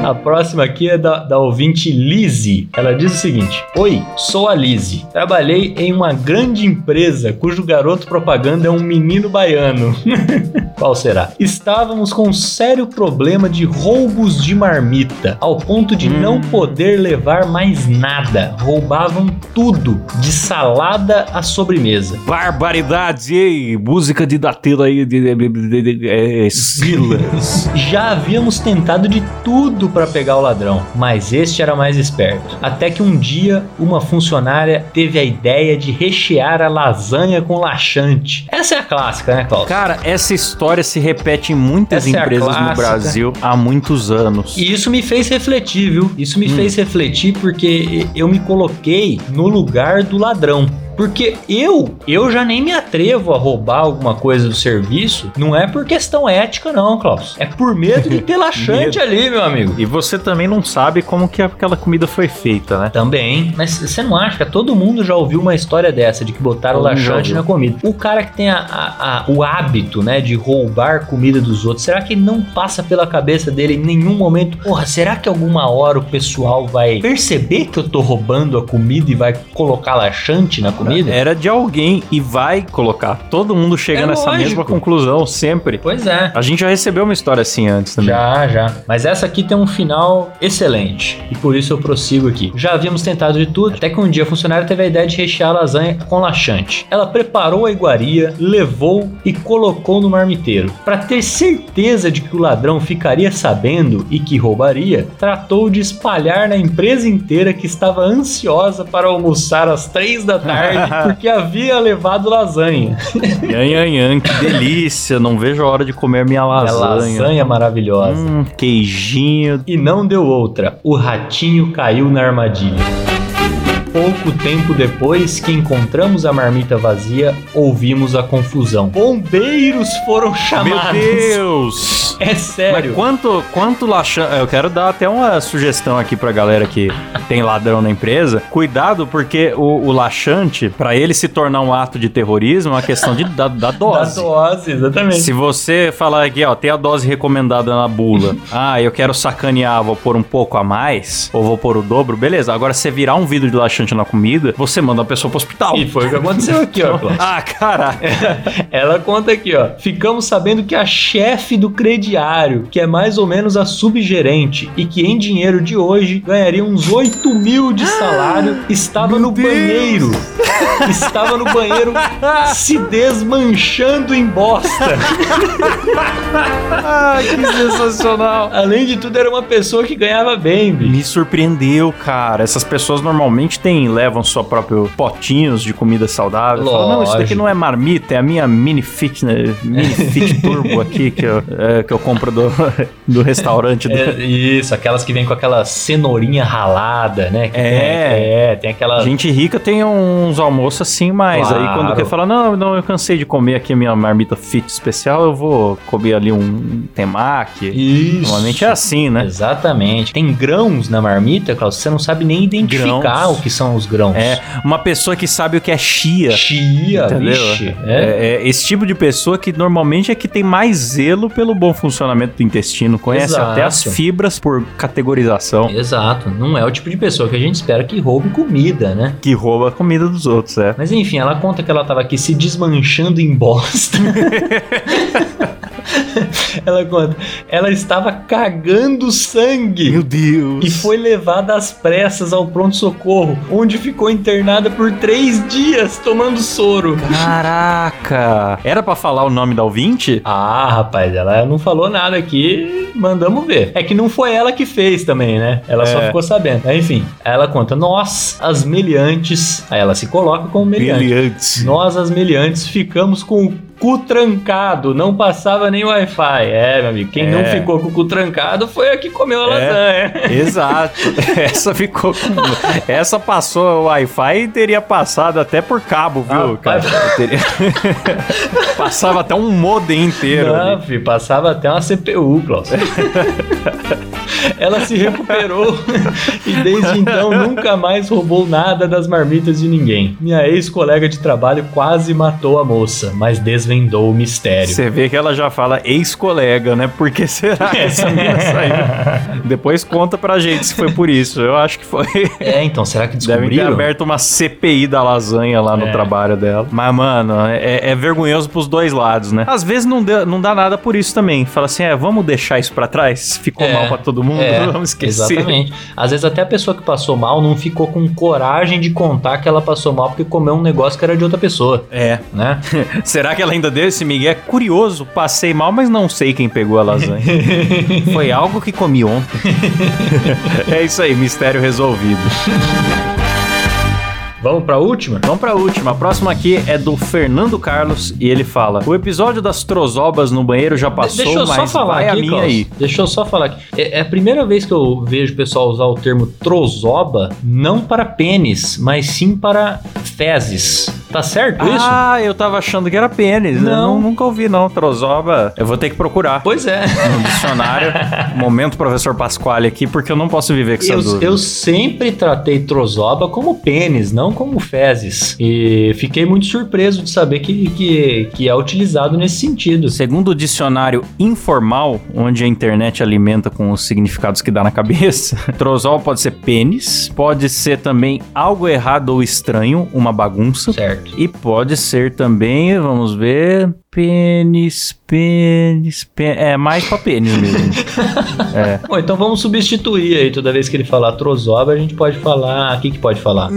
A próxima aqui é da, da ouvinte Lizzie. Ela diz o seguinte: Oi, sou a Lizzie. Trabalhei em uma grande empresa cujo garoto propaganda é um menino baiano. Qual será? Estávamos com um sério problema de roubos de marmita, ao ponto de não poder levar mais nada. Roubavam tudo, de salada à sobremesa. Barbaridade, ei, música de Datila aí, de, de, de, de- de- é, Silas. Já havíamos tentado de tudo para pegar o ladrão, mas este era mais esperto. Até que um dia uma funcionária teve a ideia de rechear a lasanha com laxante. Essa é a clássica, né, Klaus? Cara, essa história se repete em muitas Essa é empresas no clássica. Brasil há muitos anos. E isso me fez refletir, viu? Isso me fez refletir porque eu me coloquei no lugar do ladrão. Porque eu, eu já nem me atrevo a roubar alguma coisa do serviço. Não é por questão ética, não, Klaus. É por medo de ter laxante ali, meu amigo. E você também não sabe como que aquela comida foi feita, né? Também. Mas você não acha que todo mundo já ouviu uma história dessa, de que botaram laxante na comida? O cara que tem a- a- a- o hábito, né, de roubar comida dos outros, será que não passa pela cabeça dele em nenhum momento? Porra, será que alguma hora o pessoal vai perceber que eu tô roubando a comida e vai colocar laxante na comida? Era de alguém e vai colocar. Todo mundo chega É nessa lógico. mesma conclusão sempre. Pois é. A gente já recebeu uma história assim antes também. Já, já. Mas essa aqui tem um final excelente. E por isso eu prossigo aqui. Já havíamos tentado de tudo, até que um dia a funcionária teve a ideia de rechear a lasanha com laxante. Ela preparou a iguaria, levou e colocou no marmiteiro. Para ter certeza de que o ladrão ficaria sabendo e que roubaria, tratou de espalhar na empresa inteira que estava ansiosa para almoçar às três da tarde porque havia levado lasanha. Yan, yan, yan, que delícia. Não vejo a hora de comer minha É lasanha. lasanha maravilhosa. Hum, queijinho. E não deu outra. O ratinho caiu na armadilha. Pouco tempo depois que encontramos a marmita vazia, ouvimos a confusão. Bombeiros foram Meu chamados. Deus! É sério. Mas quanto, quanto laxante. Eu quero dar até uma sugestão aqui pra galera que tem ladrão na empresa. Cuidado, porque o, o laxante, pra ele se tornar um ato de terrorismo, é uma questão de, da, da Da dose. dose, exatamente. Se você falar aqui, ó, tem a dose recomendada na bula. ah, eu quero sacanear, vou pôr um pouco a mais, ou vou pôr o dobro, beleza. Agora, se você virar um vidro de laxante na comida, você manda a pessoa pro hospital. E foi o que aconteceu aqui, ó. Ah, caralho. Ela conta aqui, ó. Ficamos sabendo que a chefe do crediário, que é mais ou menos a subgerente, e que em dinheiro de hoje ganharia uns 8 mil de salário, estava no banheiro. Estava no banheiro se desmanchando em bosta. Ai, que sensacional. Além de tudo, era uma pessoa que ganhava bem, bicho. Me surpreendeu, cara. Essas pessoas normalmente têm, levam sua próprio potinhos de comida saudável. Falam, não, isso daqui não é marmita, é a minha mini fit, né, mini fit turbo aqui que eu, é, que eu compro do, do restaurante. do- É, isso, aquelas que vêm com aquela cenourinha ralada, né? Que É. Tem, é, tem aquela. Gente rica tem uns almoços assim, mas aí quando Claro. quer falar, não, não, eu cansei de comer aqui a minha marmita fit especial, eu vou comer ali um temaki. Isso. Normalmente é assim, né? Exatamente. Tem grãos na marmita, Klaus, você não sabe nem identificar Grãos. o que são os grãos. É, uma pessoa que sabe o que é chia. Chia, Entendeu? vixe. É. É, é esse tipo de pessoa que normalmente é que tem mais zelo pelo bom funcionamento do intestino, conhece Exato. até as fibras por categorização Exato, não é o tipo de pessoa que a gente espera que roube comida, né? que rouba a comida dos outros, é. Mas enfim, ela conta que ela tava aqui se desmanchando em bosta. ela conta, ela estava cagando sangue. Deus. E foi levada às pressas ao pronto-socorro, onde ficou internada por três dias tomando soro. Caraca! Era pra falar o nome da ouvinte? Ah, rapaz, ela não falou nada aqui, mandamos ver. É que não foi ela que fez também, né? Ela só É. ficou sabendo. Mas, Enfim, ela conta, nós, as meliantes, aí ela se coloca como meliante. Brilhante. Nós, as meliantes, ficamos com o cu trancado, não passava nem Wi-Fi. É, meu amigo, quem É. não ficou com o cu trancado foi a que comeu a É. lasanha. Exato. Essa ficou com... Essa passou o Wi-Fi e teria passado até por cabo, viu, Ah, cara? Teria- Passava até um modem inteiro. Não, filho, passava até uma CPU, Klaus. Ela se recuperou e desde então nunca mais roubou nada das marmitas de ninguém. Minha ex-colega de trabalho quase matou a moça, mas desvendou o mistério. Você vê que ela já fala ex-colega, né? Por que será que essa mina saiu? Depois conta pra gente se foi por isso. Eu acho que foi. É, então, será que Devem ter descobriram? aberto uma CPI da lasanha lá no É. trabalho dela. Mas, mano, é, é vergonhoso pros dois lados, né? Às vezes não, dê- não dá nada por isso também. Fala assim, é, vamos deixar isso pra trás? Ficou É, mal pra todo mundo? É, vamos esquecer. Exatamente. Às vezes até a pessoa que passou mal não ficou com coragem de contar que ela passou mal porque comeu um negócio que era de outra pessoa, É. né? Será que ela ainda deu esse migué? Curioso, passei mal, mas não sei quem pegou a lasanha. Foi algo que comi ontem. é isso aí, mistério resolvido. Vamos pra última? Vamos pra última. A próxima aqui é do Fernando Carlos e ele fala: O episódio das trozobas no banheiro já passou, Deixa eu mas só falar vai aqui, a minha Klaus. aí. Deixa eu só falar aqui. É, é a primeira vez que eu vejo o pessoal usar o termo trozoba não para pênis, mas sim para fezes. Tá certo isso? Ah, eu tava achando que era pênis. Eu Não. não- nunca ouvi, não. Trozoba. Eu vou ter que procurar Pois é. no dicionário. Momento, professor Pasquale aqui, porque eu não posso viver com Eu, dúvida. eu sempre tratei trozoba como pênis, não como fezes. E fiquei muito surpreso de saber que, que, que é utilizado nesse sentido. Segundo o dicionário informal, onde a internet alimenta com os significados que dá na cabeça, trozol pode ser pênis, pode ser também algo errado ou estranho, uma bagunça. Certo. E pode ser também, vamos ver, pênis, pênis, pênis. É mais pra pênis mesmo. Bom, então vamos substituir aí. Toda vez que ele falar trozoba, a gente pode falar. O que, que pode falar?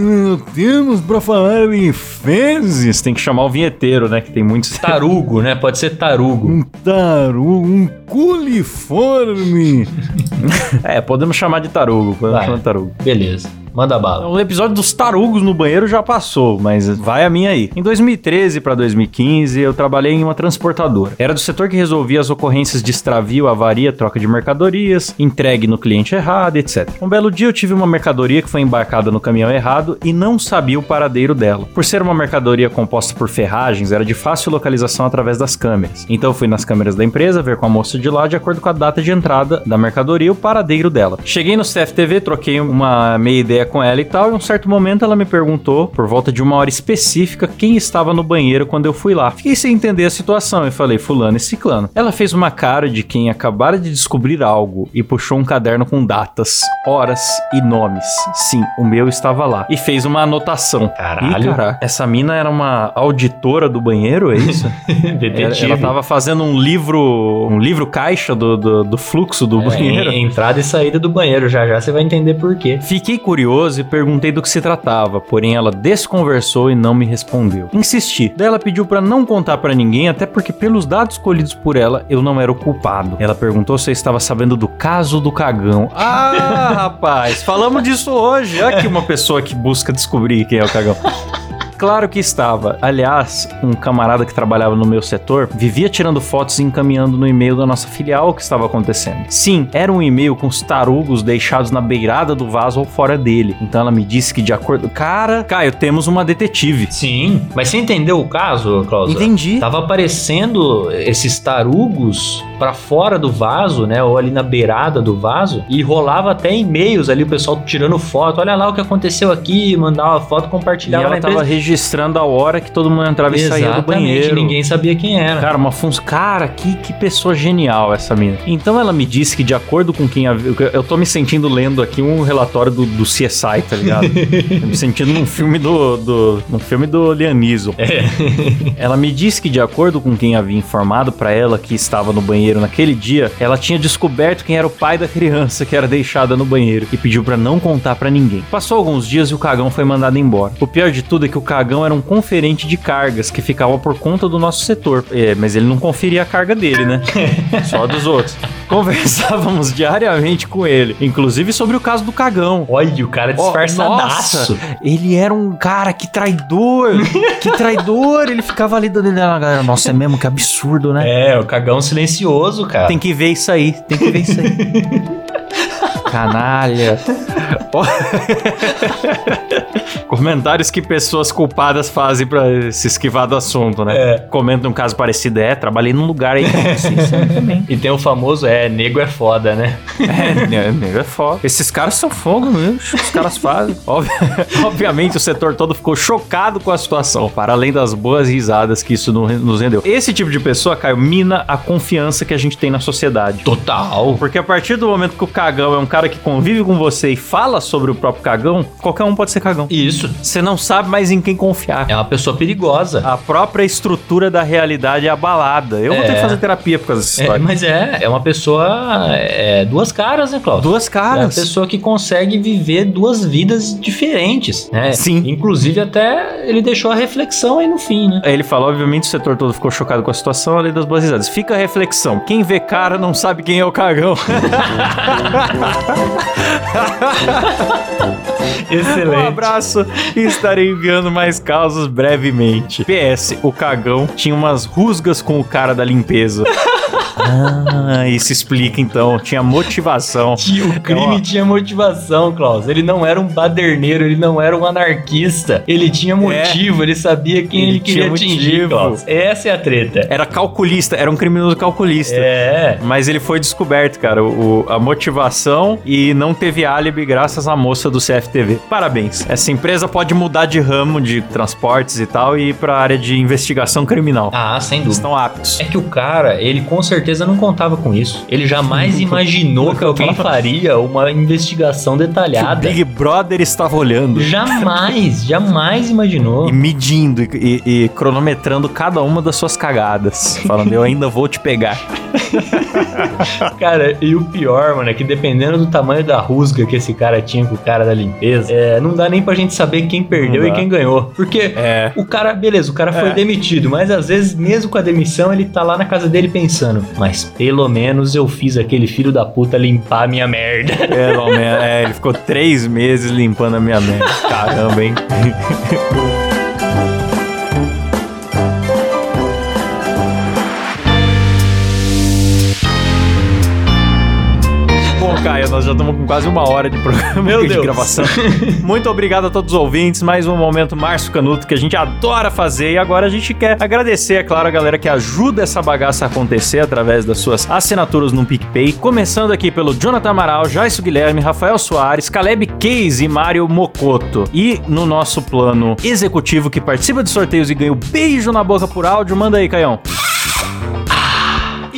temos pra falar em fezes. Tem que chamar o vinheteiro, né? Que tem muitos. Tarugo, né? Pode ser tarugo. tarugo, um culiforme. é, podemos chamar de tarugo. Podemos Vai. chamar de tarugo. Beleza. Manda bala. O episódio dos tarugos no banheiro já passou, mas vai a minha aí. Em 2013 para 2015, eu trabalhei em uma transportadora. Era do setor que resolvia as ocorrências de extravio, avaria, troca de mercadorias, entregue no cliente errado, etc. Um belo dia eu tive uma mercadoria que foi embarcada no caminhão errado e não sabia o paradeiro dela. Por ser uma mercadoria composta por ferragens, era de fácil localização através das câmeras. Então fui nas câmeras da empresa ver com a moça de lá de acordo com a data de entrada da mercadoria e o paradeiro dela. Cheguei no CFTV, troquei uma meia ideia com ela e tal, e em um certo momento ela me perguntou, por volta de uma hora específica, quem estava no banheiro quando eu fui lá. Fiquei sem entender a situação e falei, fulano e ciclano. Ela fez uma cara de quem acabara de descobrir algo e puxou um caderno com datas, horas e nomes. Sim, o meu estava lá. E fez uma anotação. Caralho. Cara, essa mina era uma auditora do banheiro, é isso? ela, Detetive. ela tava fazendo um livro, um livro caixa do, do, do fluxo do É, banheiro. en- entrada e saída do banheiro. Já já você vai entender por quê. Fiquei curioso e perguntei do que se tratava, porém ela desconversou e não me respondeu. Insisti, ela pediu pra não contar pra ninguém, até porque pelos dados colhidos por ela, eu não era o culpado. Ela perguntou se eu estava sabendo do caso do cagão. Ah, rapaz, falamos disso hoje. Aqui uma pessoa que busca descobrir quem é o cagão. Claro que estava. Aliás, um camarada que trabalhava no meu setor vivia tirando fotos e encaminhando no e-mail da nossa filial o que estava acontecendo. Sim, era um e-mail com os tarugos deixados na beirada do vaso ou fora dele. Então ela me disse que de acordo. Cara, Caio, temos uma detetive. Sim, mas você entendeu o caso, Klaus? Entendi. Tava aparecendo esses tarugos pra fora do vaso, né? Ou ali na beirada do vaso. E rolava até e-mails ali, o pessoal tirando foto. Olha lá o que aconteceu aqui, mandava foto, E compartilhava ela na tava empresa. Registrando a hora que todo mundo entrava e saía do Exatamente, banheiro. ninguém sabia quem era. Cara, uma função. Cara, que, que pessoa genial essa mina. Então ela me disse que, de acordo com quem. Eu tô me sentindo lendo aqui um relatório do, do CSI, tá ligado? Me sentindo num filme do. do num filme do Lianiso. É. Ela me disse que, de acordo com quem havia informado pra ela que estava no banheiro naquele dia, ela tinha descoberto quem era o pai da criança que era deixada no banheiro e pediu pra não contar pra ninguém. Passou alguns dias e o cagão foi mandado embora. O pior de tudo é que o cagão era um conferente de cargas que ficava por conta do nosso setor. É, mas ele não conferia a carga dele, né? Só dos outros. Conversávamos diariamente com ele, inclusive sobre o caso do cagão. Olha, o cara disfarçadaço. nossa, ele era um cara, que traidor, que traidor. Ele ficava ali dando na galera. Nossa, é mesmo, que absurdo, né? É, o cagão silencioso, cara. Tem que ver isso aí, tem que ver isso aí. Canalha. Comentários que pessoas culpadas fazem pra se esquivar do assunto, né? É. Comenta um caso parecido. É, trabalhei num lugar aí também. E tem o famoso, é, nego é foda, né? É, né, nego é foda. Esses caras são fogo mesmo, os caras fazem. Ob- Obviamente o setor todo ficou chocado com a situação, para além das boas risadas que isso no- nos rendeu. Esse tipo de pessoa, Caio, mina a confiança que a gente tem na sociedade. Total. Porque a partir do momento que o cagão é um cara que convive com você e fala sobre o próprio cagão, qualquer um pode ser cagão. Isso. Você não sabe mais em quem confiar. É uma pessoa perigosa. A própria estrutura da realidade é abalada. Eu vou ter É. que fazer terapia por causa dessa É, história. mas é, é uma pessoa. É, duas caras, né, Cláudio? Duas É a caras. pessoa que consegue viver duas vidas diferentes, né? Sim. Inclusive, até ele deixou a reflexão aí no fim, né? Aí ele fala, obviamente o setor todo ficou chocado com a situação, além das boas risadas. Fica a reflexão, quem vê cara não sabe quem é o cagão. Um abraço e estarei enviando mais causas brevemente. PS, o cagão tinha umas rusgas com o cara da limpeza. ah, isso explica então, tinha motivação. O crime Ó. tinha motivação, Klaus. Ele não era um baderneiro, ele não era um anarquista. Ele tinha motivo, ele sabia quem Ele ele, queria tinha atingir, motivo. Klaus. Essa é a treta. Era calculista, era um criminoso calculista. É. Mas ele foi descoberto, cara, o, a motivação e não teve álibi graças à moça do CFTV. Parabéns. Essa empresa pode mudar de ramo de transportes e tal e ir pra área de investigação criminal. Ah, sem dúvida. Estão aptos. É que o cara, ele com certeza não contava com isso. Ele jamais imaginou que alguém faria uma investigação Que o detalhada. Big Brother estava olhando Jamais, jamais imaginou. e medindo e, e- e cronometrando cada uma das suas cagadas. Falando, eu ainda vou te pegar. Cara, e o pior, mano, é que dependendo do tamanho da rusga que esse cara tinha com o cara da limpeza, é, não dá nem pra gente saber quem perdeu e quem ganhou. Porque É. o cara, beleza, o cara foi É. demitido, mas às vezes, mesmo com a demissão, ele tá lá na casa dele pensando: mas pelo menos eu fiz aquele filho da puta limpar a minha merda. Pelo menos, é, ele ficou três meses limpando a minha merda. Caramba, hein? Nós já estamos com quase uma hora de programa Meu de Deus. gravação. Muito obrigado a todos os ouvintes. Mais um momento Márcio Canuto que a gente adora fazer. E agora a gente quer agradecer, é claro, a galera que ajuda essa bagaça a acontecer através das suas assinaturas no PicPay. Começando aqui pelo Jonathan Amaral, Jaisso Guilherme, Rafael Soares, Caleb Case e Mário Mocoto. E no nosso plano executivo que participa de sorteios e ganha o beijo na boca por áudio, manda aí, Caião.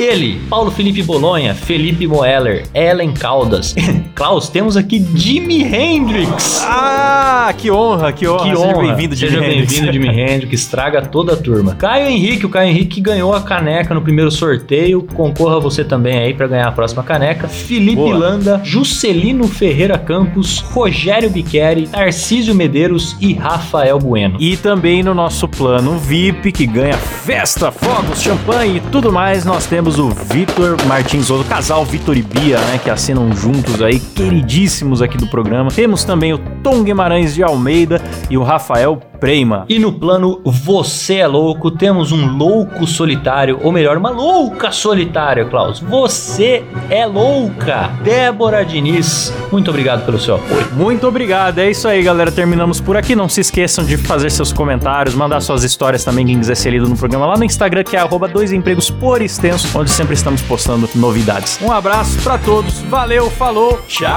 Ele, Paulo Felipe Bolonha, Felipe Moeller, Ellen Caldas. Klaus, temos aqui Jimi Hendrix. Ah, que honra, que honra. Que Seja honra. bem-vindo, Jimi Seja Hendrix. bem-vindo, Jimi Hendrix. Estraga toda a turma. Caio Henrique, o Caio Henrique ganhou a caneca no primeiro sorteio. Concorra você também aí pra ganhar a próxima caneca. Felipe Boa. Landa, Juscelino Ferreira Campos, Rogério Biqueri, Tarcísio Medeiros e Rafael Bueno. E também no nosso plano VIP, que ganha festa, fogos, champanhe e tudo mais, nós temos o Vitor Martins, o casal Vitor e Bia, né, que assinam juntos aí, queridíssimos aqui do programa. Temos também o Tom Guimarães de Almeida e o Rafael Preima. E no plano Você é Louco, temos um louco solitário, ou melhor, uma louca solitária, Klaus. Você é louca! Débora Diniz, muito obrigado pelo seu apoio. Muito obrigado, é isso aí, galera. Terminamos por aqui. Não se esqueçam de fazer seus comentários, mandar suas histórias também, quem quiser ser lido no programa lá no Instagram, que é arroba dois empregos por extenso, onde sempre estamos postando novidades. Um abraço pra todos, valeu, falou, tchau.